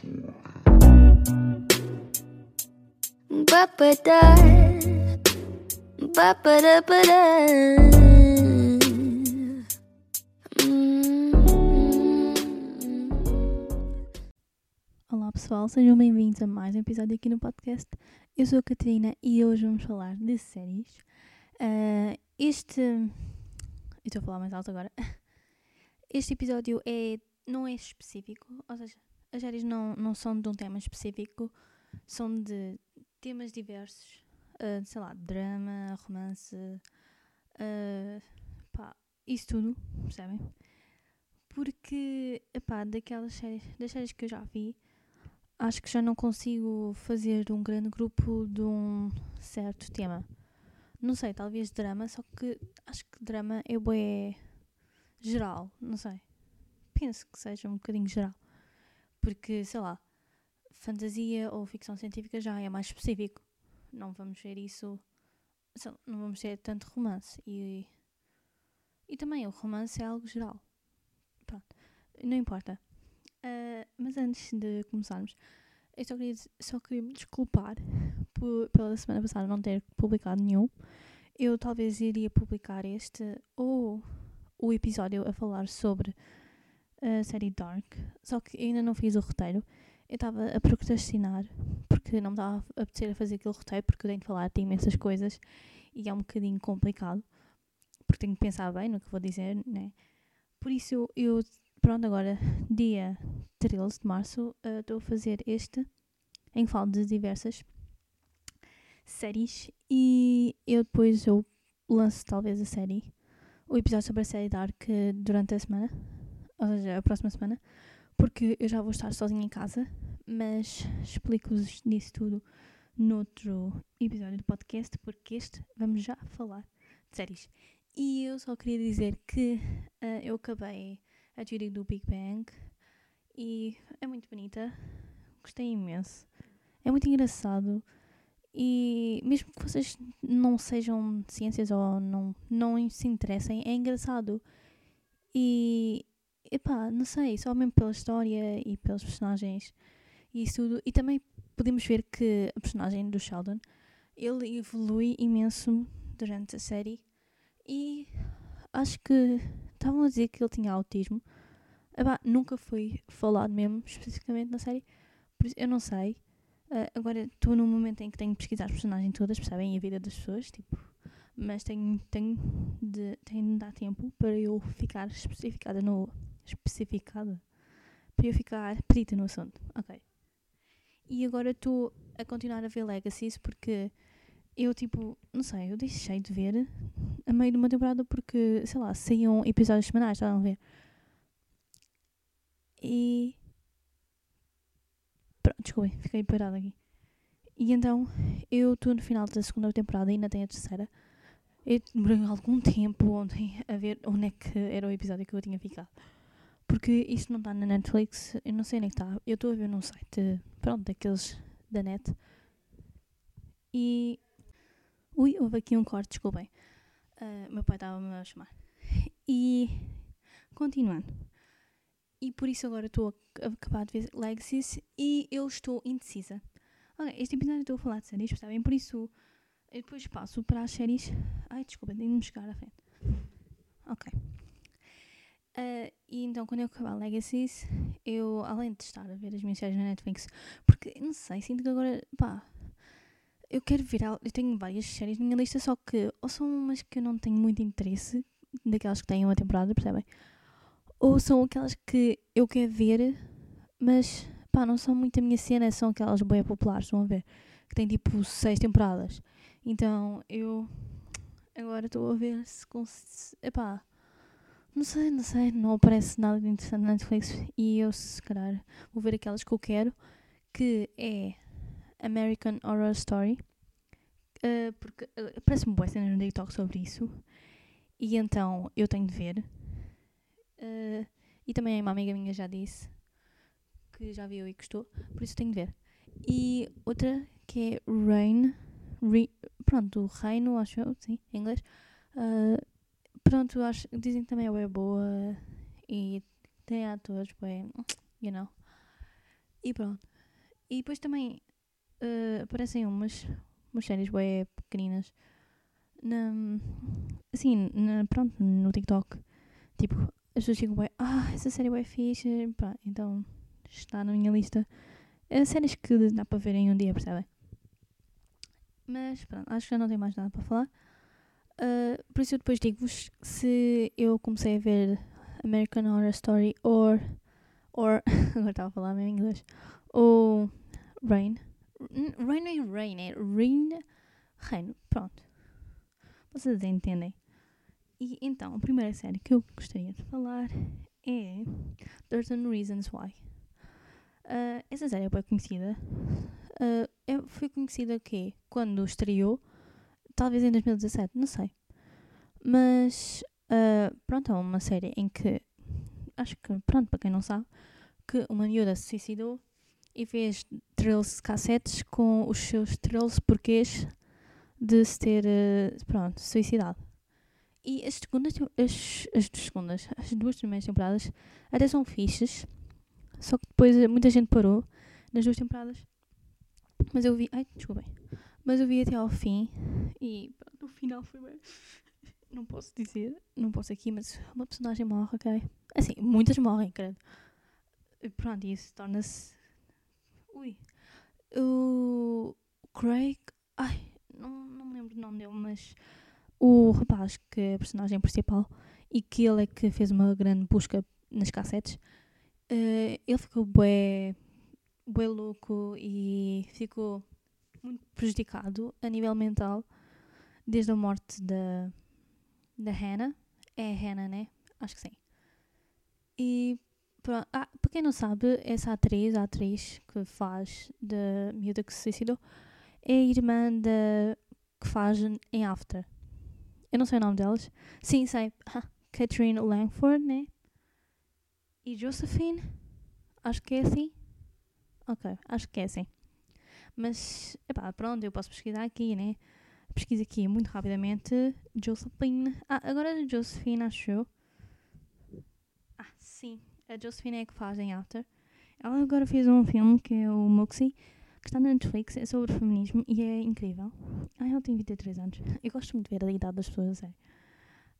Hum. Olá pessoal, sejam bem-vindos a mais um episódio aqui no podcast. Eu sou a Catarina e hoje vamos falar de séries. Ah, este. Estou a falar mais alto agora. Este episódio é, não é específico, ou seja, as séries não, não são de um tema específico, são de temas diversos, ah, sei lá, drama, romance, ah, pá, isso tudo, percebem? Porque, epá, daquelas séries, das séries que eu já vi, acho que já não consigo fazer um grande grupo de um certo tema. Não sei, talvez drama, só que acho que drama é geral, não sei. Penso que seja um bocadinho geral. Porque, sei lá, fantasia ou ficção científica já é mais específico. Não vamos ver isso, não vamos ter tanto romance. E, e também o romance é algo geral. Pronto, não importa. Ah, mas antes de começarmos, eu só queria, só queria me desculpar por, pela semana passada não ter publicado nenhum. Eu talvez iria publicar este ou o episódio a falar sobre a série Dark, só que ainda não fiz o roteiro. Eu estava a procrastinar porque não me estava a apetecer a fazer aquele roteiro porque eu tenho que falar de imensas coisas e é um bocadinho complicado porque tenho que pensar bem no que vou dizer, né? Por isso eu, eu pronto, agora dia 13 de março eh, estou a fazer este em que falo de diversas séries e eu depois eu lanço talvez a série, o episódio sobre a série Dark eh, durante a semana, ou seja, a próxima semana, porque eu já vou estar sozinha em casa, mas explico-vos disso tudo noutro episódio do podcast, porque este vamos já falar de séries. E eu só queria dizer que eh, eu acabei a teoria do Big Bang e é muito bonita, gostei imenso, é muito engraçado e mesmo que vocês não sejam de ciências ou não, não se interessem, é engraçado e epá, não sei, só mesmo pela história e pelos personagens e isso tudo, e também podemos ver que a personagem do Sheldon ele evolui imenso durante a série e acho que estavam a dizer que ele tinha autismo. Epá, nunca foi falado mesmo, especificamente na série. Por isso, eu não sei. Ah, agora estou num momento em que tenho que pesquisar as personagens todas, percebem? A vida das pessoas, tipo. Mas tenho, tenho, de, tenho de dar tempo para eu ficar especificada no. Especificada? Para eu ficar perita no assunto. Ok. E agora estou a continuar a ver Legacies porque eu, tipo, não sei, eu deixei de ver a meio de uma temporada porque, sei lá, saíam episódios semanais, estavam a ver. E. Pronto, desculpem, fiquei parada aqui. E então, eu estou no final da segunda temporada e ainda tenho a terceira. Eu demorei algum tempo ontem a ver onde é que era o episódio que eu tinha ficado. Porque isto não está na Netflix, eu não sei onde é está. Eu estou a ver num site, pronto, daqueles da net. E. Ui, houve aqui um corte, desculpem. Ah, meu pai estava-me a chamar. E. Continuando. E por isso agora estou a acabar de ver Legacies e eu estou indecisa. Ok, este episódio estou a falar de séries, percebem? Por isso eu depois passo para as séries. Ai, desculpa, tenho de me chegar à frente. Ok. Ah, e então, quando eu acabar Legacies, eu, além de estar a ver as minhas séries na Netflix, porque não sei, sinto que agora, pá, eu quero ver. Eu tenho várias séries na minha lista, só que ou são umas que eu não tenho muito interesse, daquelas que têm uma temporada, percebem? Ou são aquelas que eu quero ver, mas pá, não são muito a minha cena, são aquelas bem populares, a ver? Que têm tipo seis temporadas. Então eu agora estou a ver se consigo. Epá, não sei, não sei, não aparece nada de interessante na Netflix e eu se calhar vou ver aquelas que eu quero, que é American Horror Story. Uh, porque uh, parece-me boa cena no TikTok sobre isso. E então eu tenho de ver. Uh, e também uma amiga minha já disse que já viu e gostou, por isso tenho de ver. E outra que é Rain. Re, pronto, Reino, acho eu, sim, em inglês. Uh, pronto, acho, dizem que também é boa e tem atores, bué, you know. E pronto. E depois também uh, aparecem umas, umas séries bem pequeninas na, assim, na, pronto, no TikTok. Tipo, as pessoas ficam bem, ah, essa série é bem fixe. Pá, então está na minha lista. É séries que dá para ver em um dia, percebem? Mas pronto, acho que já não tenho mais nada para falar. Uh, por isso eu depois digo-vos se eu comecei a ver American Horror Story or, or agora estava a falar mesmo em inglês, ou Rain. Rain é Rain, é Rain, Reino, pronto. Vocês entendem? E então, a primeira série que eu gostaria de falar é 13 Reasons Why. Uh, essa série é bem conhecida. Uh, foi conhecida que quando estreou, talvez em 2017, não sei. Mas uh, pronto, é uma série em que acho que, pronto, para quem não sabe, que uma miúda se suicidou e fez trills cassetes com os seus trills porquês de se ter uh, pronto, suicidado. E as segundas, as, as segundas, as duas primeiras temporadas até são fixes, só que depois muita gente parou nas duas temporadas. Mas eu vi, ai, desculpem, mas eu vi até ao fim e pronto, o final foi bem. Não posso dizer, não posso aqui, mas uma personagem morre, ok? Assim, muitas morrem, credo. Pronto, isso torna-se. Ui. O Craig. Ai, não, não me lembro o nome dele, mas o rapaz que é a personagem principal e que ele é que fez uma grande busca nas cassetes, uh, ele ficou bué, bué louco e ficou muito prejudicado a nível mental desde a morte da, da Hannah. É a Hannah, né? Acho que sim. E para, ah, para quem não sabe, essa atriz, a atriz que faz da miúda que se suicidou, é a irmã da que faz em After. Eu não sei o nome delas. Sim, sei. Catherine Langford, né? E Josephine. Acho que é assim. Ok, acho que é assim. Mas, epá, pronto, eu posso pesquisar aqui, né? Pesquisa aqui muito rapidamente. Josephine. Ah, agora a Josephine, acho eu. Ah, sim. A Josephine é que faz em After. Ela agora fez um filme que é o Moxie que está na Netflix, é sobre feminismo e é incrível. Ah, ela tem 23 anos. Eu gosto muito de ver a idade das pessoas, é.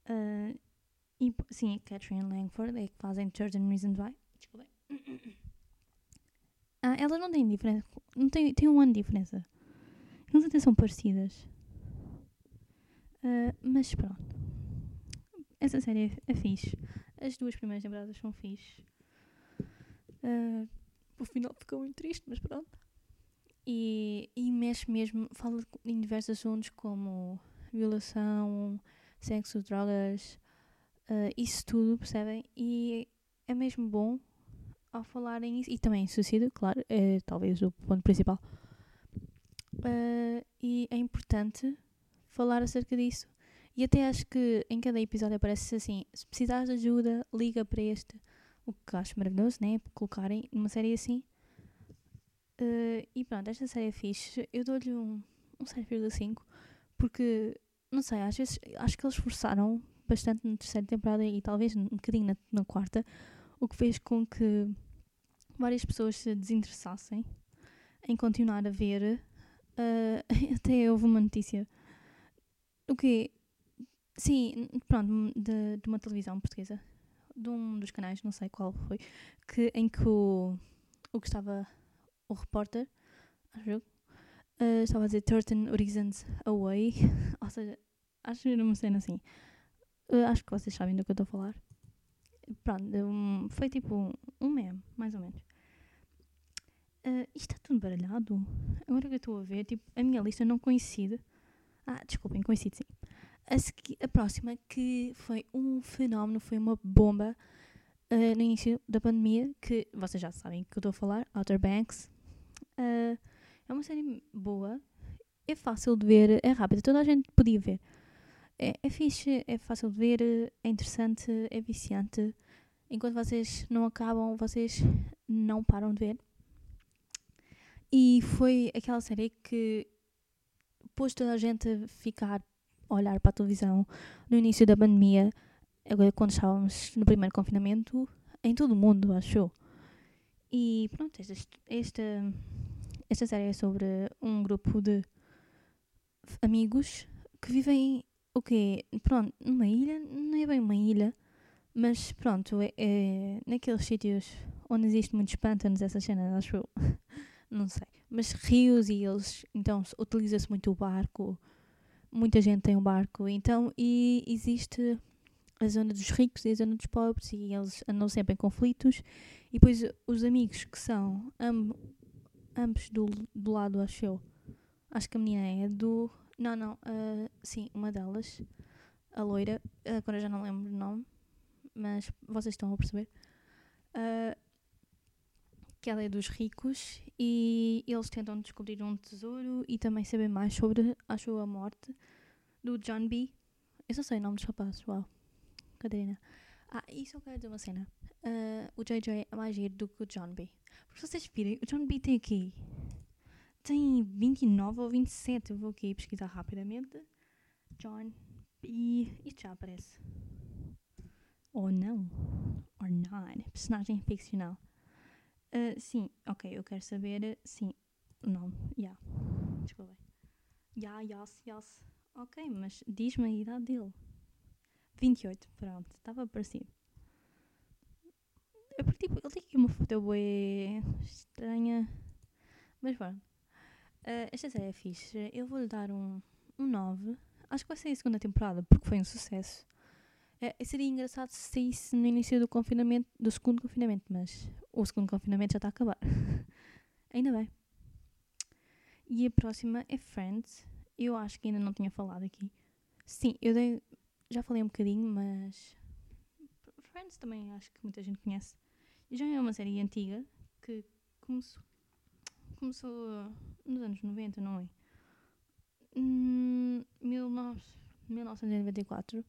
Uh, e sim, a Catherine Langford é que fazem Certain Reasons Why. Desculpa. Ah, elas não têm diferença. Não têm, têm um ano de diferença. Elas até são parecidas. Uh, mas pronto. Essa série é, é fixe. As duas primeiras temporadas são fixe. Uh, o final ficou muito triste, mas pronto. E, e mexe mesmo, fala em diversos assuntos como violação, sexo, drogas, uh, isso tudo, percebem? E é mesmo bom ao falarem isso, e também suicídio, claro, é talvez o ponto principal. Uh, e é importante falar acerca disso. E até acho que em cada episódio aparece assim: se precisares de ajuda, liga para este. O que acho maravilhoso, né? Colocarem numa série assim. Uh, e pronto, esta série é fixe. Eu dou-lhe um, um 7,5 porque, não sei, às vezes acho que eles forçaram bastante na terceira temporada e talvez um bocadinho na, na quarta, o que fez com que várias pessoas se desinteressassem em continuar a ver. Uh, até houve uma notícia. O quê? Sim, pronto, de, de uma televisão portuguesa, de um dos canais, não sei qual foi, que, em que o, o que estava o repórter, acho uh, estava a dizer 13 Reasons Away, ou seja, acho que era uma cena assim. Uh, acho que vocês sabem do que eu estou a falar. Pronto, um, foi tipo um, meme, mais ou menos. Uh, isto está tudo baralhado. Agora que eu estou a ver, tipo, a minha lista não coincide. Ah, desculpem, coincide sim. A, a próxima, que foi um fenómeno, foi uma bomba uh, no início da pandemia, que vocês já sabem que eu estou a falar, Outer Banks, Uh, é uma série boa, é fácil de ver, é rápida, toda a gente podia ver. É, é fixe, é fácil de ver, é interessante, é viciante. Enquanto vocês não acabam, vocês não param de ver. E foi aquela série que pôs toda a gente a ficar a olhar para a televisão no início da pandemia, quando estávamos no primeiro confinamento, em todo o mundo, acho E pronto, esta, esta, esta série é sobre um grupo de amigos que vivem, o quê? Pronto, numa ilha, não é bem uma ilha, mas pronto, é, é naqueles sítios onde existe muitos pântanos, essas cenas, acho eu. não sei. Mas rios e eles, então se- utiliza-se muito o barco, muita gente tem um barco, então, e existe a zona dos ricos e a zona dos pobres e eles andam sempre em conflitos e depois os amigos que são am- ambos do, do lado, acho eu. Acho que a menina é do. Não, não, ah, sim, uma delas, a loira, agora já não lembro o nome, mas vocês estão a perceber. Ah, que ela é dos ricos e eles tentam descobrir um tesouro e também saber mais sobre, eu, a morte do John B. Eu só sei o nome dos rapazes, uau. Catarina. Ah, e só quero dizer uma cena. Ah, o JJ é mais giro do que o John B. Porque vocês virem, o John B tem aqui. Tem 29 ou 27. Eu vou aqui pesquisar rapidamente. John B. Isto já aparece. Ou não. Or not. Personagem ficcional. Ah, sim, ok. Eu quero saber. Sim, o nome. Yeah. Desculpem. Yeah, yes, yes. Ok, mas diz-me a idade dele. 28, pronto, estava parecido. É porque tipo, ele tem aqui uma foto bué estranha. Mas pronto. Ah, esta série é fixe. Eu vou-lhe dar um, um 9. Acho que vai sair a segunda temporada, porque foi um sucesso. É, seria engraçado se saísse no início do confinamento, do segundo confinamento, mas o segundo confinamento já está a acabar. ainda bem. E a próxima é Friends. Eu acho que ainda não tinha falado aqui. Sim, eu dei, já falei um bocadinho, mas Friends também acho que muita gente conhece. Já é uma série antiga que começou, começou nos anos 90, não é? Hum, 19, 1994.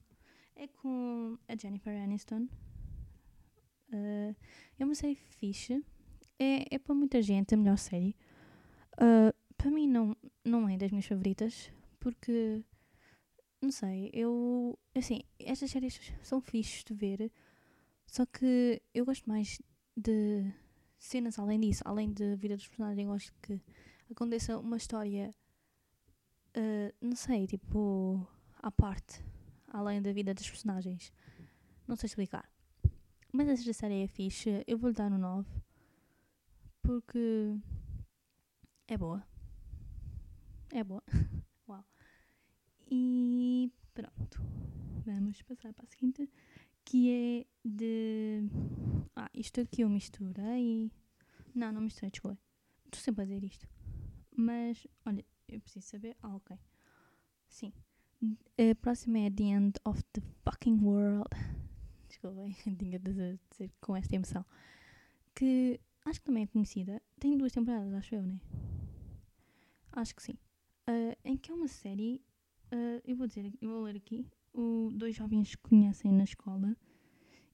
É com a Jennifer Aniston. Uh, é uma série fixe. É, é para muita gente a melhor série. Uh, para mim não, não é das minhas favoritas, porque não sei, eu assim, estas séries são fixes de ver, só que eu gosto mais de cenas além disso, além de vida dos personagens, gosto que aconteça uma história, uh, não sei, tipo, à parte, além da vida dos personagens. Não sei explicar. Mas esta série é fixe, eu vou-lhe dar um 9, porque é boa. É boa. Uau. E pronto. Vamos passar para a seguinte. Que é de. Ah, isto aqui eu misturei. Não, não misturei, desculpa. Estou sempre a dizer isto. Mas, olha, eu preciso saber. Ah, ok. Sim. A próxima é The End of the Fucking World. Desculpem, tinha de dizer com esta emoção. Que acho que também é conhecida. Tem duas temporadas, acho eu, né? Acho que sim. Uh, em que é uma série, uh, eu vou dizer, eu vou ler aqui, o, dois jovens conhecem na escola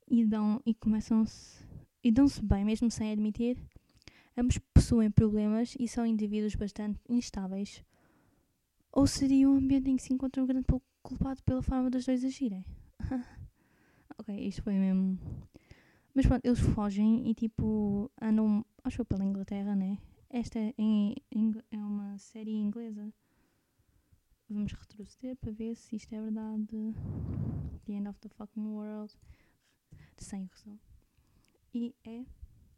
e dão e começam-se e dão-se bem, mesmo sem admitir. Ambos possuem problemas e são indivíduos bastante instáveis. Ou seria um ambiente em que se encontra um grande culpado pela forma dos dois agirem? ok, isto foi mesmo. Mas pronto, eles fogem e tipo andam, acho que pela Inglaterra, né? Esta é, é uma série inglesa. Vamos retroceder para ver se isto é verdade. The End of the Fucking World. Sem razão. E é,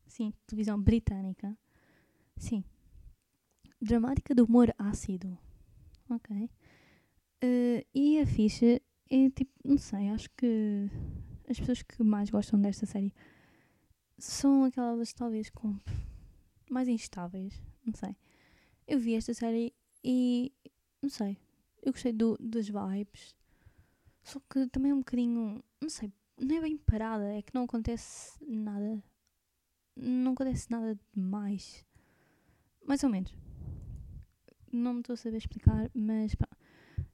sim, televisão britânica. Sim. Dramática de humor ácido. Ok. Uh, e a ficha é tipo, não sei, acho que as pessoas que mais gostam desta série são aquelas talvez com mais instáveis, não sei. Eu vi esta série e não sei, eu gostei do, das vibes, só que também é um bocadinho, não sei, não é bem parada, é que não acontece nada, não acontece nada demais, mais ou menos. Não me estou a saber explicar, mas pá,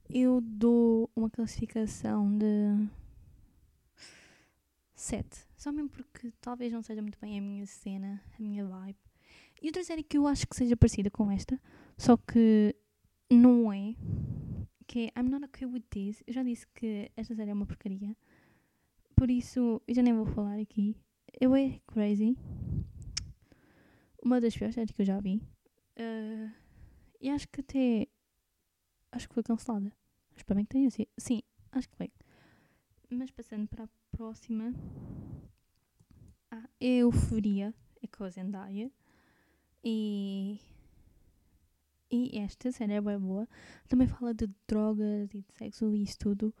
eu dou uma classificação de 7. Só mesmo porque talvez não seja muito bem a minha cena, a minha vibe. E outra série que eu acho que seja parecida com esta, só que não é, que é I'm Not Okay With This. Eu já disse que esta série é uma porcaria. Por isso, eu já nem vou falar aqui. Eu é crazy. uma das piores séries que eu já vi. Uh, e acho que até. Acho que foi cancelada. Espero bem que tenha sido. Sim, acho que foi. Mas passando para a próxima. Ah, Euforia. É com a Zendaya. E. E esta série é bem boa. Também fala de drogas e de sexo e isso tudo.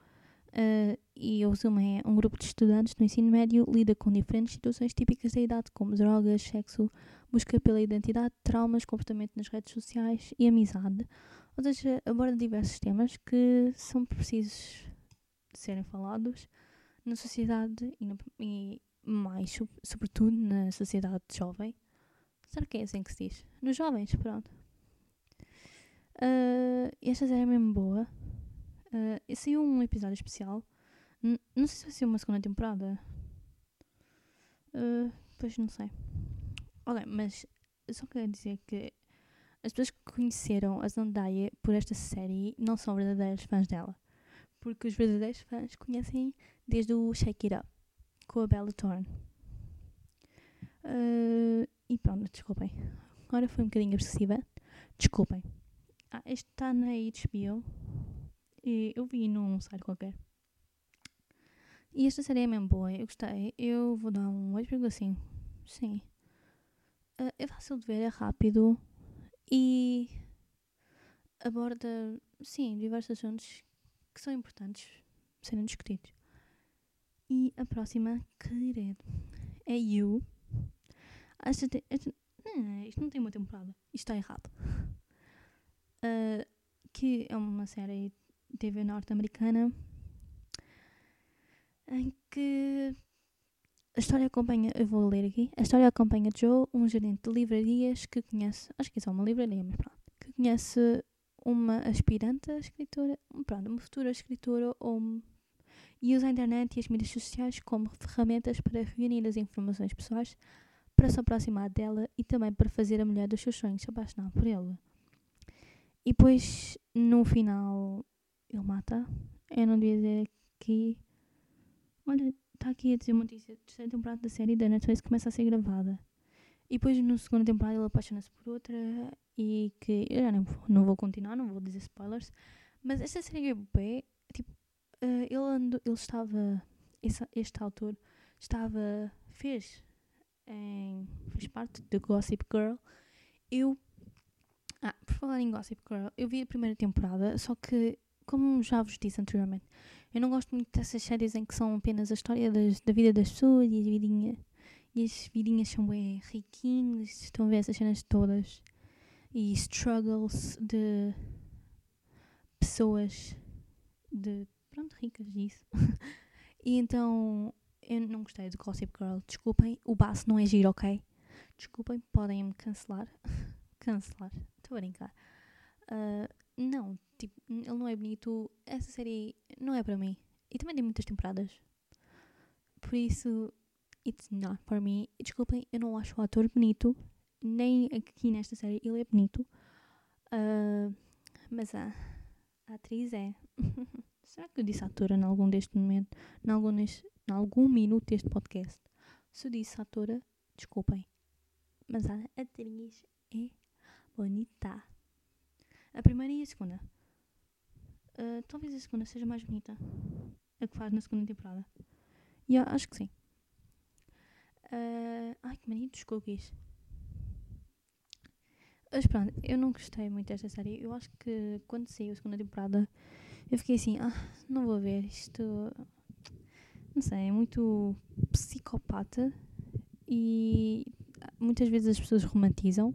Uh, e o resumo é um grupo de estudantes no ensino médio lida com diferentes situações típicas da idade, como drogas, sexo, busca pela identidade, traumas, comportamento nas redes sociais e amizade. Ou seja, aborda diversos temas que são precisos serem falados na sociedade e, no, e mais, sobretudo, na sociedade jovem. Será que é assim que se diz? Nos jovens, pronto. Uh, esta série é mesmo boa. Uh, saiu um episódio especial. N não sei se vai ser uma segunda temporada. Uh, pois não sei. Ok, mas só quero dizer que as pessoas que conheceram a Zendaya por esta série não são verdadeiros fãs dela. Porque os verdadeiros fãs conhecem desde o Shake It Up com a Bella Thorne. Uh, e pronto, desculpem. Agora foi um bocadinho obsessiva. Desculpem. Ah, este está na HBO. E eu vi num site qualquer. E esta série é mesmo boa, eu gostei. Eu vou dar um 8,5. Sim. Uh, é fácil de ver, é rápido e aborda, sim, diversos assuntos que são importantes serem discutidos. E a próxima, querido, é You. Esta, esta, não, isto não tem uma temporada. Isto está errado. Uh, que é uma série TV norte-americana em que a história acompanha, eu vou ler aqui, a história acompanha Joe, um gerente de livrarias que conhece, acho que é só uma livraria, mas pronto, que conhece uma aspirante a escritora, pronto, uma futura escritora ou, e usa a internet e as mídias sociais como ferramentas para reunir as informações pessoais para se aproximar dela e também para fazer a mulher dos seus sonhos se apaixonar por ele. E depois, no final, ele mata. Eu não devia dizer aqui. Olha, está aqui a dizer uma notícia. A terceira temporada da série da Netflix começa a ser gravada. E depois, na segunda temporada, ele apaixona-se por outra. E que. Eu já não vou, não vou continuar, não vou dizer spoilers. Mas esta série é bem. Tipo, uh, ele, andou, ele estava. Esse, este autor estava. fez. Em, fez parte de Gossip Girl. Eu. Ah, por falar em Gossip Girl, eu vi a primeira temporada, só que como já vos disse anteriormente, eu não gosto muito dessas séries em que são apenas a história das, da vida das pessoas e as vidinhas. E as vidinhas são bem riquinhas, estão a ver essas cenas todas. E struggles de pessoas de, pronto, ricas disso. e então, eu não gostei do Gossip Girl. Desculpem, o baço não é giro, ok? Desculpem, podem me cancelar. cancelar, estou a brincar. Uh, não, tipo, ele não é bonito. Essa série não é para mim. E também tem muitas temporadas. Por isso, it's not for me. Desculpem, eu não acho o ator bonito. Nem aqui nesta série ele é bonito. Uh, mas a, a, atriz é. Será que eu disse atora em algum deste momento? Em algum, neste, em algum minuto deste podcast? Se eu disse atora, desculpem. Mas a atriz é bonita. A primeira e a segunda. Uh, talvez a segunda seja mais bonita. A que faz na segunda temporada. Yeah, acho que sim. Uh, ai, que mania dos cookies. Mas pronto, eu não gostei muito desta série. Eu acho que quando saiu a segunda temporada, eu fiquei assim, ah, não vou ver isto. Não sei, é muito psicopata e muitas vezes as pessoas romantizam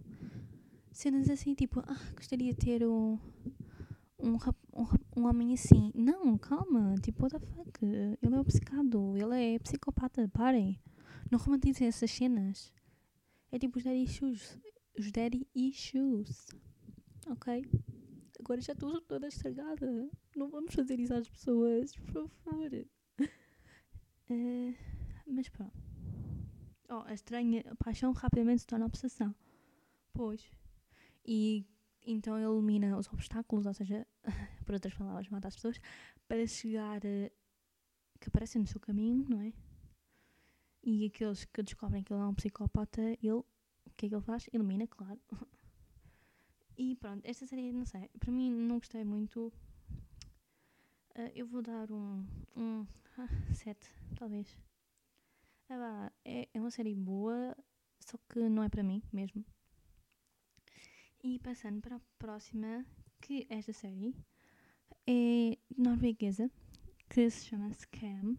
cenas assim, tipo, ah, gostaria de ter um, um, um, um homem assim. Não, calma, tipo, what the fuck? Ele é obcecado, ele é psicopata, parem. Não romantizem essas cenas. É tipo os daddy issues. Os daddy issues. Ok? Agora já estou toda estragada. Não vamos fazer isso às pessoas, por favor. Uh, mas pronto. Oh, a estranha paixão rapidamente se torna obsessão. Pois. E então ele elimina os obstáculos, ou seja, por outras palavras, mata as pessoas, para chegar a, que aparecem no seu caminho, não é? E aqueles que descobrem que ele é um psicopata, ele que é que ele faz? Elimina, claro. E pronto, esta série, não sei, para mim não gostei muito. Ah, eu vou dar um, um 7, talvez. Ah, vá, é, é uma série boa, só que não é para mim mesmo. E passando para a próxima, que esta série é norueguesa, que se chama Scam.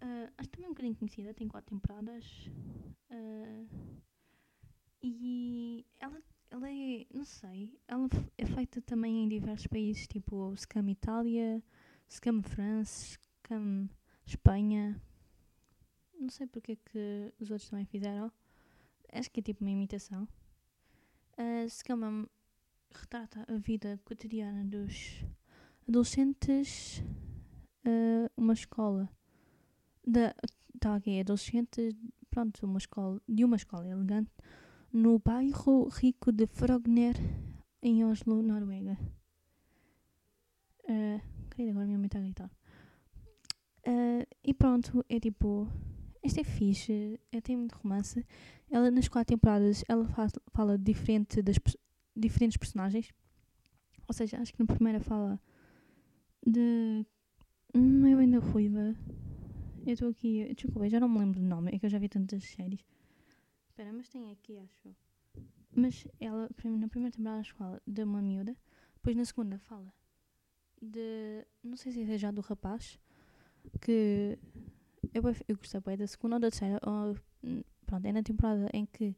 Ah, acho também um bocadinho conhecida, tem quatro temporadas. Ah, e ela, ela é, não sei, ela é feita também em diversos países, tipo Scam Itália, Scam France, Scam Espanha. Não sei porque é que os outros também fizeram. Acho que é tipo uma imitação. A Scam retrata a vida cotidiana dos adolescentes, ah, uma escola da tá aqui, adolescentes, pronto, uma escola, de uma escola elegante no bairro rico de Frogner, em Oslo, Noruega. Uh, querida, agora minha mãe está a gritar. Ah, e pronto, é tipo. Esta é fixe, é, tem muito romance. Ela, nas quatro temporadas, ela faz, fala diferente das, diferentes personagens. Ou seja, acho que na primeira fala de. Não é bem da Ruiva. Eu estou aqui. Desculpa, já não me lembro do nome. É que eu já vi tantas séries. Espera, mas tem aqui, acho. Mas ela, na primeira temporada, fala de uma miúda. Depois na segunda fala de. Não sei se é já do rapaz. Que. Eu, eu gostei bem da segunda ou da terceira. Ou, hum, pronto, é na temporada em que.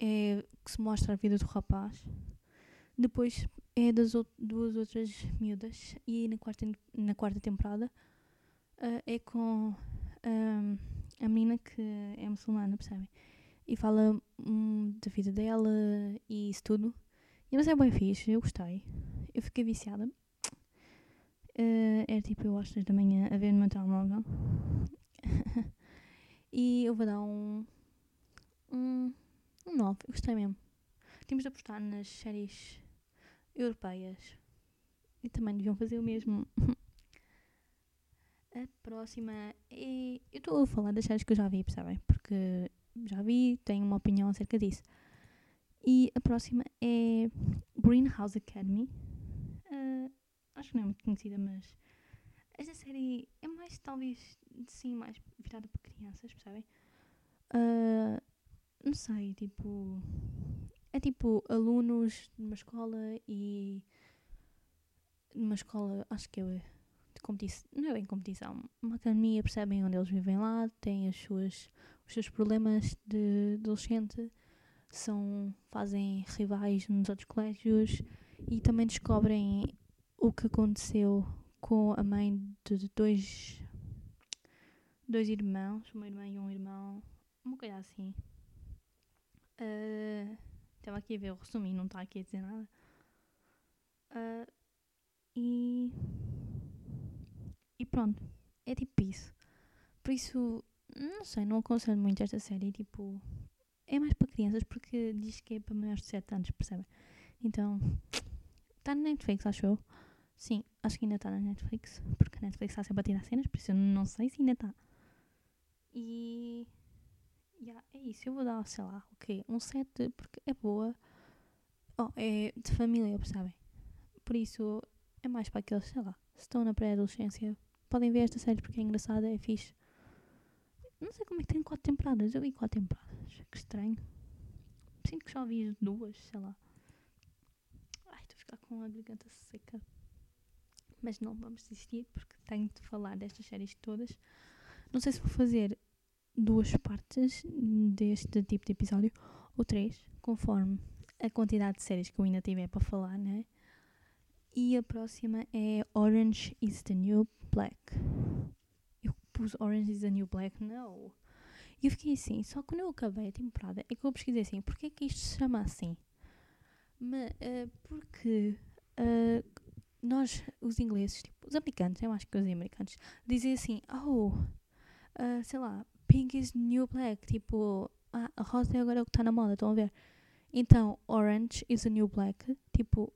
É que se mostra a vida do rapaz. Depois é das ou- duas outras miúdas. E na quarta, na quarta temporada ah, é com ahm, a menina que é muçulmana, percebem? E fala hum, da vida dela e isso tudo. E mas é bem fixe, eu gostei. Eu fiquei viciada. Ah, era tipo eu às 3 da manhã a ver no meu telemóvel. e eu vou dar um. Um, um 9. Eu gostei mesmo. Temos de apostar nas séries europeias. E também deviam fazer o mesmo. A próxima é. Eu estou a falar das séries que eu já vi, percebem? Porque já vi, tenho uma opinião acerca disso. E a próxima é Greenhouse Academy. Ah, acho que não é muito conhecida, mas esta série é mais, talvez, sim, mais virada para crianças, percebem? Ah, não sei, tipo. É tipo alunos de uma escola e. Numa escola, acho que é de competição, não é bem competição, uma academia, percebem onde eles vivem lá, têm as suas, os seus problemas de adolescente, são, fazem rivais nos outros colégios e também descobrem o que aconteceu com a mãe de dois, dois irmãos, uma irmã e um irmão, uma coisa assim. Ah, Estava aqui a ver o resumo e não está aqui a dizer nada. Ah, e e pronto, é tipo isso. Por isso, não sei, não aconselho muito esta série. Tipo, é mais para crianças porque diz que é para maiores de 7 anos, percebem? Então, está na Netflix, acho eu. Sim, acho que ainda está na Netflix. Porque a Netflix está sempre a tirar cenas, por isso eu não sei se ainda está. E. Yeah, é isso, eu vou dar, sei lá, o quê? Um 7 porque é boa. Oh, é de família, percebem? Por isso, é mais para aqueles, sei lá, se estão na pré-adolescência, podem ver esta série porque é engraçada, é fixe. Não sei como é que tem quatro temporadas. Eu vi quatro temporadas. Que estranho. Sinto que só vi duas, sei lá. Ai, estou a ficar com a garganta seca. Mas não vamos desistir porque tenho de falar destas séries todas. Não sei se vou fazer duas partes deste tipo de episódio ou três, conforme a quantidade de séries que eu ainda tiver para falar, né? E a próxima é Orange is the New Black. Eu pus Orange is the New Black, não. E eu fiquei assim, só quando eu acabei a temporada é que eu pesquisei assim, porque é que isto se chama assim? Mas, porque ah, nós, os ingleses, tipo, os americanos, eu acho que os americanos, dizem assim, oh, ah, sei lá, pink is new black, tipo, ah, a rosa é agora o que está na moda, estão a ver? Então, orange is a new black, tipo,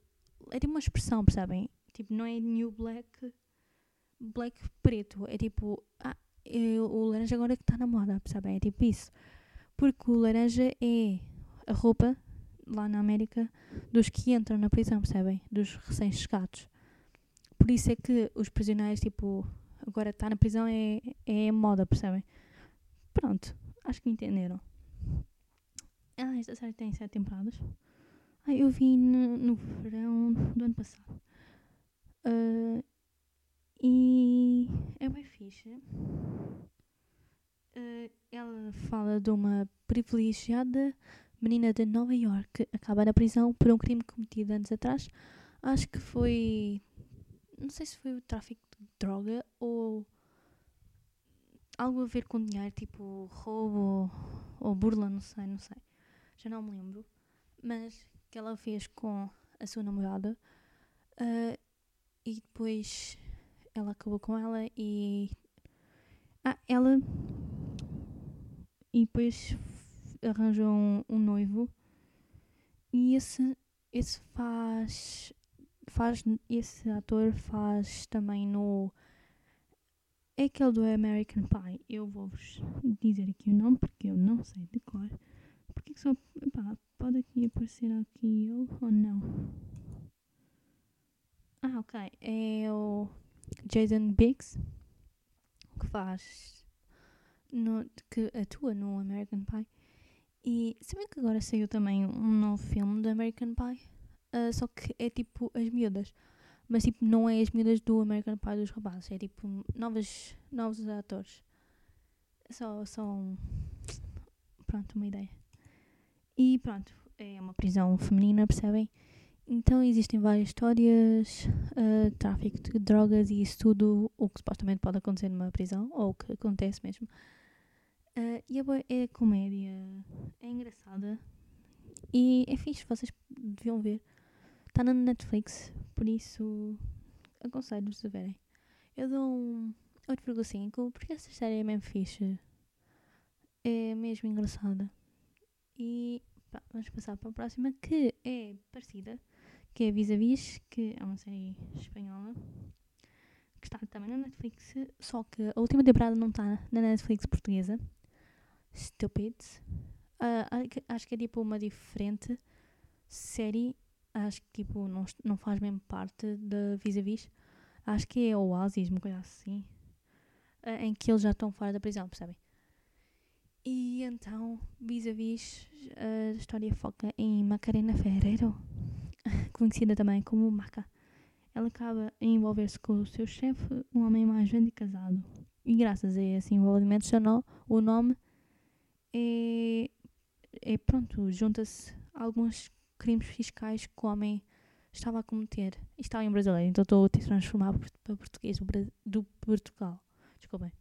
é tipo uma expressão, percebem? Tipo, não é new black, black preto, é tipo, ah, é o laranja agora que está na moda, percebem? É tipo isso. Porque o laranja é a roupa lá na América dos que entram na prisão, percebem? Dos recém-chegados. Por isso é que os prisioneiros, tipo, agora está na prisão é, é moda, percebem? Pronto, acho que entenderam. Ah, esta série tem sete temporadas. Ah, eu vi no, no verão do ano passado. Uh, e é bem fixe. Uh, ela fala de uma privilegiada menina de Nova York que acaba na prisão por um crime cometido anos atrás. Acho que foi. Não sei se foi o tráfico de droga ou algo a ver com dinheiro, tipo roubo ou, burla, não sei, não sei. Já não me lembro. Mas que ela fez com a sua namorada. Uh, e depois ela acabou com ela e. Ah, ela. E depois arranjou um, um noivo. E esse, esse faz. Faz, esse ator faz também no. É aquele do American Pie. Eu vou-vos dizer aqui o nome porque eu não sei de cor. Porque só. Pá, pode aqui aparecer aqui eu ou não? Ah, ok. É o Jason Biggs que faz. No, que atua no American Pie. E se bem que agora saiu também um novo filme do American Pie. Uh, só que é tipo as miúdas. Mas tipo, não é as miúdas do American Pie dos rapazes. É tipo novos, novos atores. Só, só um, pronto, uma ideia. E pronto, é uma prisão feminina, percebem? Então existem várias histórias, uh, tráfico de drogas e isso tudo, o que supostamente pode acontecer numa prisão, ou o que acontece mesmo. Uh, e é, é comédia, é engraçada e é fixe, vocês deviam ver. Está na Netflix, por isso aconselho-vos a verem. Eu dou um 8,5 porque essa série é mesmo fixe. É mesmo engraçada. E pá, vamos passar para a próxima que é parecida que é Vis-a-Vis, que é uma série espanhola, que está também na Netflix, só que a última temporada não está na Netflix portuguesa. Stupid. Uh, acho que é tipo uma diferente série. Acho que tipo não, não faz mesmo parte da Vis-a-Vis. Acho que é Oasis, uma coisa assim. Uh, em que eles já estão fora da prisão, percebem? E então, vis-a-vis, a história foca em Macarena Ferreiro, conhecida também como Maca. Ela acaba a envolver-se com o seu chefe, um homem mais velho e casado. E graças a esse envolvimento, o nome é, é pronto, junta-se alguns crimes fiscais que o homem estava a cometer. E estava em brasileiro, então estou a transformar para português do, Portugal. Desculpem.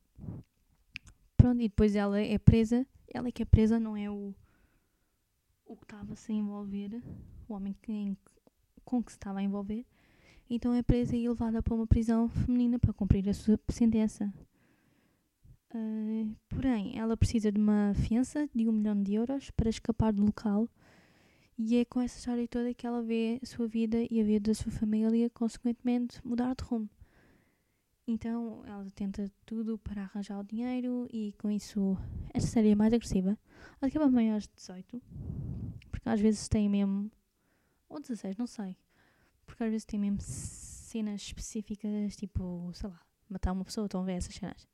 Pronto, e depois ela é presa. Ela é que é presa, não é o, o que estava a se envolver, o homem que, com que se estava a envolver. Então é presa e levada para uma prisão feminina para cumprir a sua sentença. Uh, porém, ela precisa de uma fiança de um milhão de euros para escapar do local. E é com essa história toda que ela vê a sua vida e a vida da sua família, consequentemente, mudar de rumo. Então ela tenta tudo para arranjar o dinheiro e com isso esta série é mais agressiva. Ela acaba maiores de 18, porque às vezes tem mesmo ou 16, não sei. Porque às vezes tem mesmo cenas específicas, tipo, sei lá, matar uma pessoa, estão a ver essas cenas.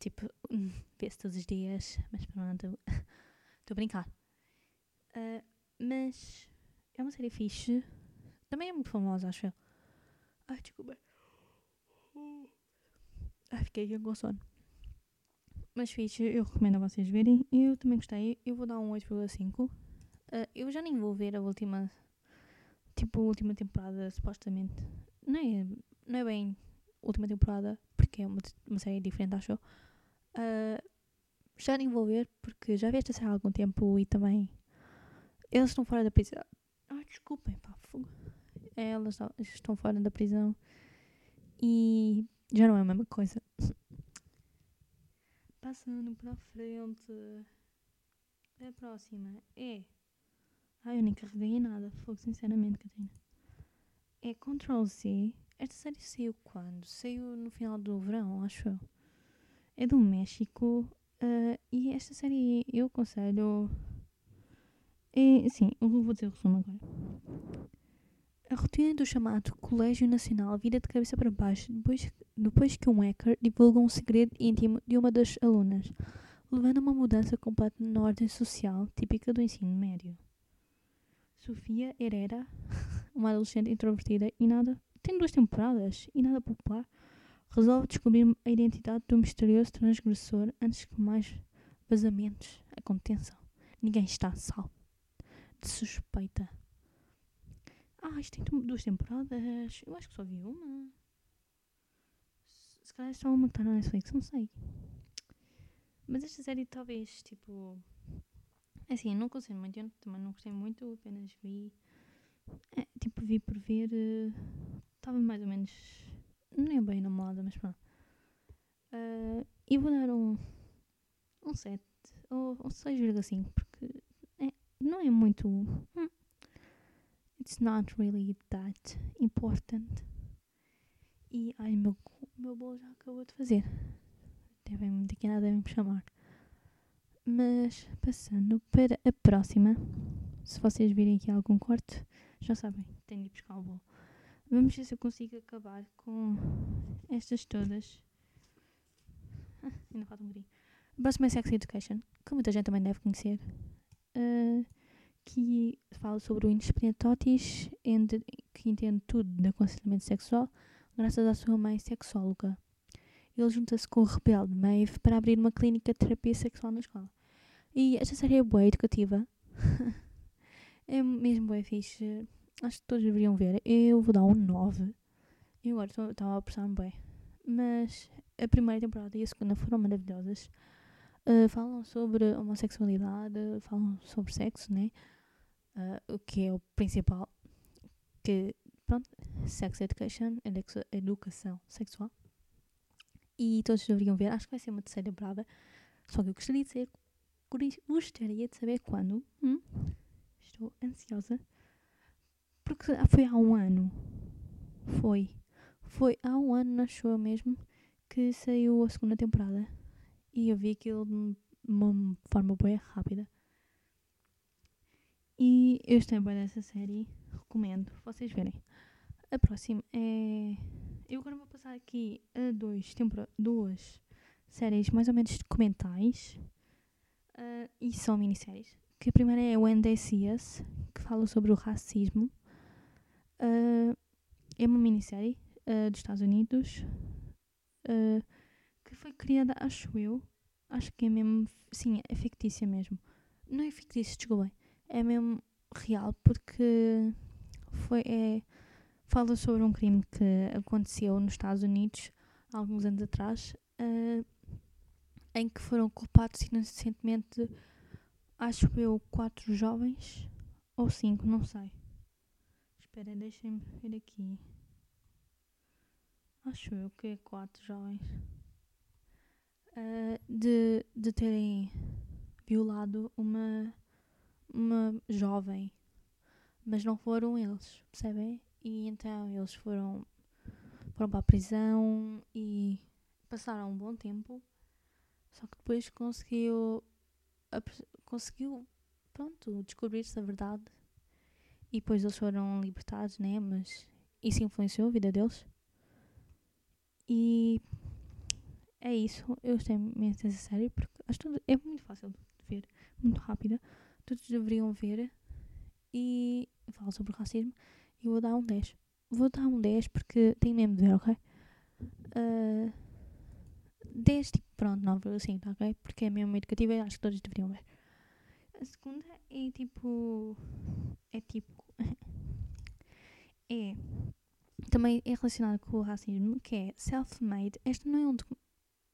Tipo, vê-se todos os dias, mas pronto, estou a brincar. Uh, mas é uma série fixe. Também é muito famosa, acho eu. Ai, desculpa. Ai, fiquei com sono. Mas fixe, eu recomendo a vocês verem. Eu também gostei. Eu vou dar um 8,5. Uh, eu já nem vou ver a última tipo, a última temporada, supostamente. Não é, não é bem última temporada, porque é uma, uma série diferente, acho eu. Uh, já nem vou ver, porque já vi esta série há algum tempo e também. Eles estão fora da prisão. Ai, desculpem, pá, fogo. É, elas estão fora da prisão e já não é a mesma coisa. Passando para frente. A próxima é Ai, eu nem carreguei nada. Fogo, sinceramente, Catarina. É Control Z. Esta série saiu quando? Saiu no final do verão, acho eu. É do México. Uh, e esta série eu aconselho. É, sim, eu vou dizer o resumo agora. A rotina do chamado Colégio Nacional vira de cabeça para baixo depois, depois que um hacker divulga um segredo íntimo de uma das alunas, levando a uma mudança completa na ordem social típica do ensino médio. Sofia Herrera, uma adolescente introvertida e nada, tem duas temporadas e nada popular, resolve descobrir a identidade do misterioso transgressor antes que mais vazamentos aconteçam. Ninguém está salvo de suspeita. Ah, isto tem duas temporadas. Eu acho que só vi uma. Se calhar é só uma que está na Netflix, não sei. Mas esta série talvez, tipo. É assim, eu não gostei muito, eu também não gostei muito, apenas vi. É, tipo, vi por ver. Estava uh, mais ou menos. Nem bem namorada, mas pronto. Uh, e vou dar um. Um 7 ou um 6,5, porque é, não é muito. Hum, it's not really that important. E ai, meu, meu bolo já acabou de fazer. Devem, daqui a nada devem me chamar. Mas passando para a próxima, se vocês virem aqui algum corte, já sabem, tenho de buscar o bolo. Vamos ver se eu consigo acabar com estas todas. Ah, ainda falta um bocadinho. Próxima é Sex Education, que muita gente também deve conhecer. Uh, que fala sobre o inexperiente Totis, que entende tudo de aconselhamento sexual, graças à sua mãe sexóloga. Ele junta-se com o rebelde Maeve para abrir uma clínica de terapia sexual na escola. E esta série é boa, educativa. é mesmo boa, fixe. Acho que todos deveriam ver. Eu vou dar um 9. E agora estava a apressar-me bem. Mas a primeira temporada e a segunda foram maravilhosas. Uh, falam sobre homossexualidade, falam sobre sexo, né? Uh, o que é o principal. Que, pronto, sex education, educação sexual. E todos deveriam ver. Acho que vai ser uma terceira temporada. Só que eu gostaria de saber, gostaria de saber quando. Hum? Estou ansiosa. Porque foi há um ano. Foi. Foi há um ano, acho eu mesmo, que saiu a segunda temporada. E eu vi aquilo de uma forma bem rápida. E eu estou bem dessa série. Recomendo vocês verem. A próxima é. Eu agora vou passar aqui a dois tempor... duas séries mais ou menos documentais. Uh, e são minisséries. Que a primeira é See Us, que fala sobre o racismo. Uh, é uma minissérie uh, dos Estados Unidos. Que foi criada, acho eu, acho que é mesmo, sim, é fictícia mesmo. Não é fictícia, desculpem, é mesmo real porque foi, é, fala sobre um crime que aconteceu nos Estados Unidos alguns anos atrás, uh, em que foram culpados inocentemente, acho eu, quatro jovens ou cinco, não sei. Espera, deixem-me ver aqui. Acho eu que é quatro jovens. Uh, de, de terem violado uma, uma jovem. Mas não foram eles, percebem? E então eles foram, foram para a prisão e passaram um bom tempo. Só que depois conseguiu, conseguiu pronto, descobrir-se a verdade. E depois eles foram libertados, né? Mas isso influenciou a vida deles. E é isso. Eu gostei imenso dessa série porque acho que é muito fácil de ver, muito rápida. Todos deveriam ver. E falo sobre racismo. E vou dar um 10. Vou dar um 10 porque tenho mesmo de ver, ok? Uh, 10, tipo, pronto, 9,5, ok? Porque é mesmo educativa e acho que todos deveriam ver. A segunda é tipo. É tipo. é também é relacionado com o racismo, que é self-made. Este não é um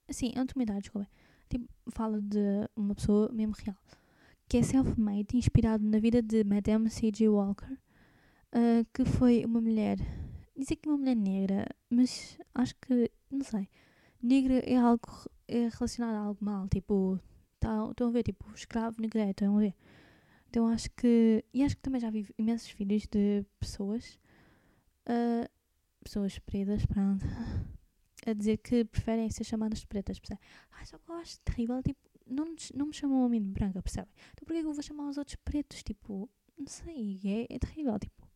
assim, é um documentário, desculpa. Tipo, fala de uma pessoa mesmo real. Que é self-made, inspirado na vida de Madame C.J. Walker, uh, que foi uma mulher. Dizer que uma mulher negra, mas acho que, não sei. Negra é algo é relacionado a algo mal, tipo, tá, estão a ver, tipo, escravo negreiro, estão a ver. Então acho que. E acho que também já vi imensos filhos de pessoas. Uh, pessoas pretas, pronto, a dizer que preferem ser chamadas de pretas. Ai, só acho terrível, tipo, não, não me chamam a mim de branca, percebem? Então porquê que eu vou chamar os outros pretos? Tipo, não sei, é, é terrível, tipo.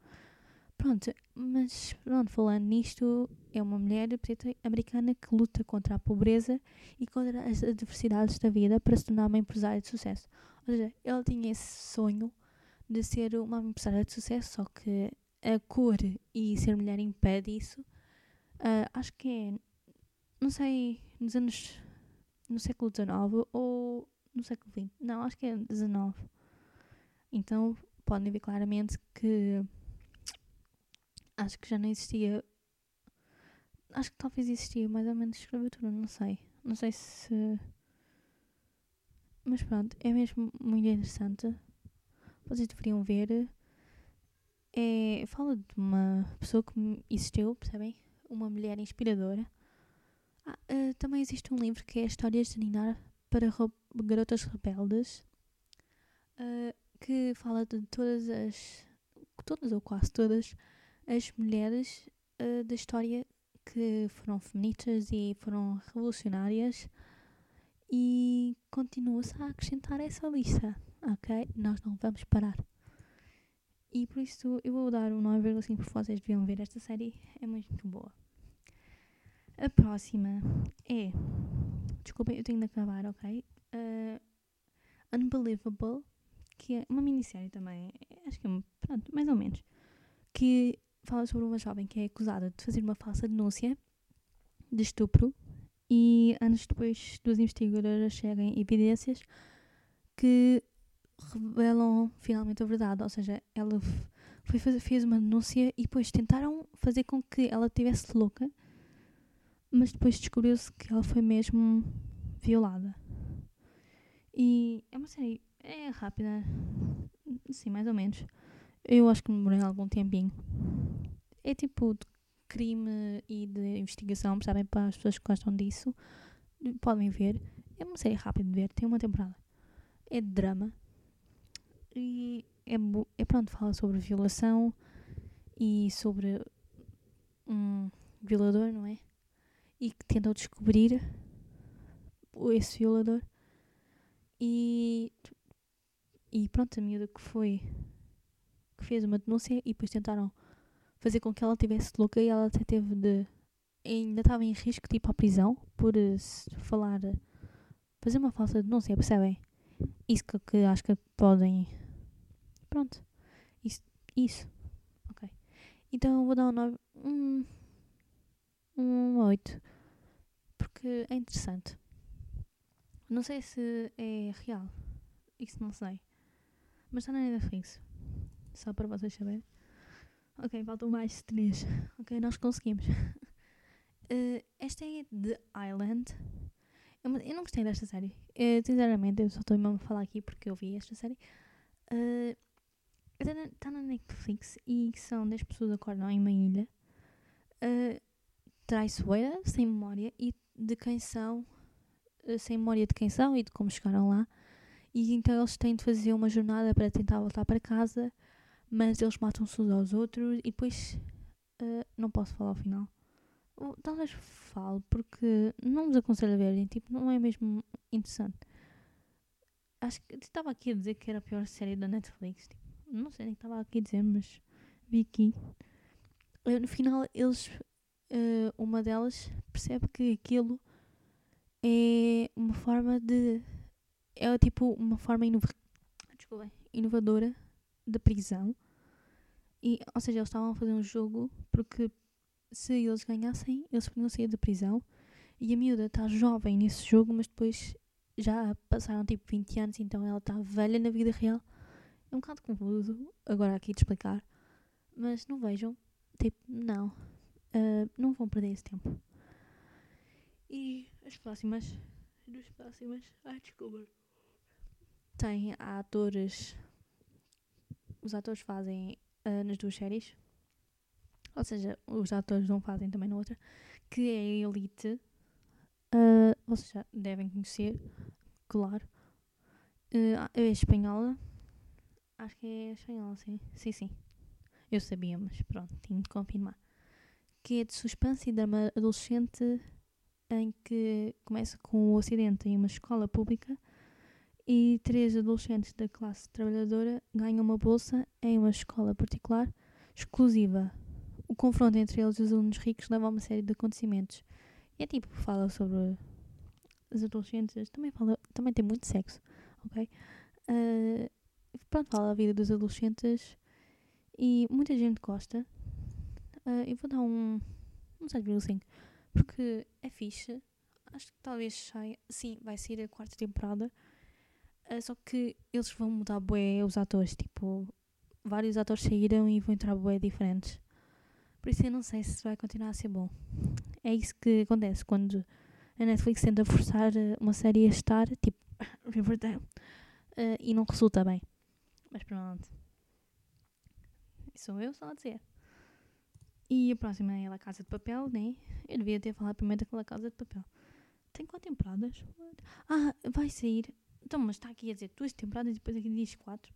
Pronto, mas pronto, falando nisto, é uma mulher preta americana que luta contra a pobreza e contra as adversidades da vida para se tornar uma empresária de sucesso. Ou seja, ela tinha esse sonho de ser uma empresária de sucesso, só que a cor e ser mulher impede isso. Ah, acho que é, não sei, nos anos, no século XIX ou no século XX. Não, acho que é XIX. Então, podem ver claramente que acho que já não existia. Acho que talvez existia mais ou menos escravatura, não sei. Não sei se. Mas pronto, é mesmo muito interessante. Vocês deveriam ver. É, fala de uma pessoa que existiu, percebem? Uma mulher inspiradora. Ah, ah, também existe um livro que é Histórias de Ninar para Ro- Garotas Rebeldes. ah, que fala de todas as. Todas ou quase todas as mulheres ah, da história que foram feministas e foram revolucionárias e continua-se a acrescentar essa lista, ok? Nós não vamos parar. E por isso eu vou dar um 9,5 porque vocês deviam ver esta série, é muito boa. A próxima é. Desculpem, eu tenho de acabar, ok? Ah, Unbelievable, que é uma minissérie também, acho que é, pronto, mais ou menos, que fala sobre uma jovem que é acusada de fazer uma falsa denúncia de estupro e anos depois duas investigadoras chegam evidências que revelam finalmente a verdade, ou seja, ela foi fazer, fez uma denúncia e depois tentaram fazer com que ela estivesse louca, mas depois descobriu-se que ela foi mesmo violada. E é uma série, é rápida, sim, mais ou menos. Eu acho que demorei algum tempinho. É tipo de crime e de investigação, percebem? Para as pessoas que gostam disso, podem ver. É uma série rápida de ver, tem uma temporada. É de drama. E é, é pronto, fala sobre violação e sobre um violador, não é? E que tentam descobrir esse violador. E, e pronto, a miúda que foi que fez uma denúncia e depois tentaram fazer com que ela estivesse louca e ela até teve de. ainda estava em risco de ir para a prisão por eh, falar. eh, fazer uma falsa denúncia, percebem? Isso que, que acho que podem. Pronto. Isso. Isso. Ok. Então vou dar um 9. Um. Um 8. Porque é interessante. Não sei se é real. Isso não sei. Mas está na Netflix. Só para vocês saberem. Ok, faltam mais três. Ok, nós conseguimos. Eh, esta é The Island. Uma- Eu não gostei desta série. Eh, sinceramente, eu só estou mesmo a falar aqui porque eu vi esta série. Está na, Netflix e são 10 pessoas que acordam em uma ilha uh, traiçoeira, sem memória e de quem são, eh, sem memória de quem são e de como chegaram lá. E então eles têm de fazer uma jornada para tentar voltar para casa, mas eles matam-se uns aos outros e depois eh, não posso falar ao final. Talvez falo porque não vos aconselho a verem, tipo, não é mesmo interessante. Acho que estava aqui a dizer que era a pior série da Netflix. Tipo, não sei nem estava aqui a dizer, mas vi aqui. Eh, No final, eles. Eh, uma delas percebe que aquilo é uma forma de. É tipo uma forma inova Desculpem, inovadora de prisão. E, ou seja, eles estavam a fazer um jogo porque se eles ganhassem, eles podiam sair da prisão. E a miúda está jovem nesse jogo, mas depois já passaram tipo 20 anos, então ela está velha na vida real. É um bocado confuso agora aqui de explicar. Mas não vejam. Tipo, não. Ah, não vão perder esse tempo. E as próximas. As próximas. Ai, desculpa. Tem atores. Os atores fazem ah, nas duas séries. Ou seja, os atores não fazem também na outra. Que é a Elite. Ah, vocês já devem conhecer, claro. Ah, é espanhola. Acho que é espanhola, sim. Sim, sim. Eu sabia, mas pronto, tinha de confirmar. Que é de suspense e drama adolescente em que começa com o acidente em uma escola pública e três adolescentes da classe trabalhadora ganham uma bolsa em uma escola particular exclusiva. O confronto entre eles e os alunos ricos leva a uma série de acontecimentos. E é tipo, fala sobre as adolescentes, também, fala, também tem muito sexo, ok? Uh, pronto, fala a vida dos adolescentes e muita gente gosta. Uh, eu vou dar um, um 7,5 porque é fixe. Acho que talvez saia. Sim, vai sair a quarta temporada. Uh, só que eles vão mudar bué os atores. Tipo, vários atores saíram e vão entrar bué diferentes. Por isso eu não sei se vai continuar a ser bom. É isso que acontece quando a Netflix tenta forçar uma série a estar, tipo Riverdale, uh, e não resulta bem. Mas pronto. Sou eu só a dizer. E a próxima é a Casa de Papel, né? Eu devia ter falado primeiro daquela Casa de Papel. Tem quatro temporadas? Ah, vai sair. Então, mas está aqui a dizer duas temporadas e depois aqui diz quatro.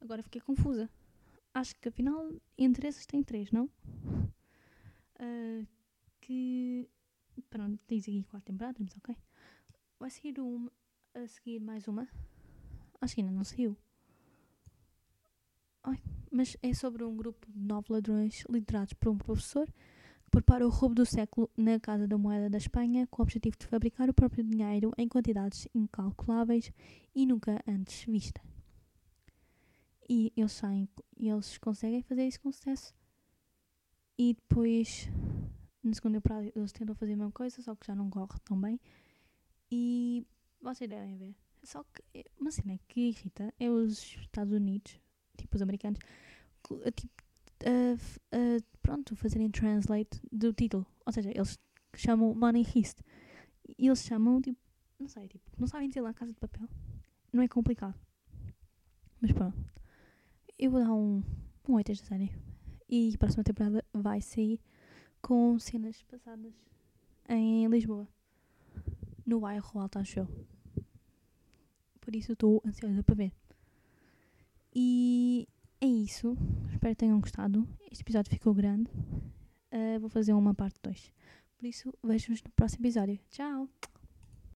Agora fiquei confusa. Acho que afinal, entre essas tem três, não? Uh, que. Pronto, diz aqui quatro temporadas, mas ok. Vai sair uma. A seguir mais uma. Acho que ainda não saiu. Ai, mas é sobre um grupo de nove ladrões liderados por um professor que prepara o roubo do século na Casa da Moeda da Espanha com o objetivo de fabricar o próprio dinheiro em quantidades incalculáveis e nunca antes vista. E eles saem, eles conseguem fazer isso com sucesso. E depois, na segunda temporada, eles tentam fazer a mesma coisa, só que já não corre tão bem. E vocês devem ver. Só que uma cena que irrita é os Estados Unidos tipo os americanos, tipo, uh, uh, pronto, fazerem translate do título. Ou seja, eles chamam Money Heist. E eles chamam, tipo, não sei, tipo, não sabem dizer lá Casa de Papel. Não é complicado. Mas pronto. Eu vou dar um, um 8 esta série. E a próxima temporada vai sair com cenas passadas em Lisboa. No bairro Alta Show. Por isso estou ansiosa para ver. E é isso. Espero que tenham gostado. Este episódio ficou grande. Uh, vou fazer uma parte 2. Por isso, vejo-vos no próximo episódio. Tchau!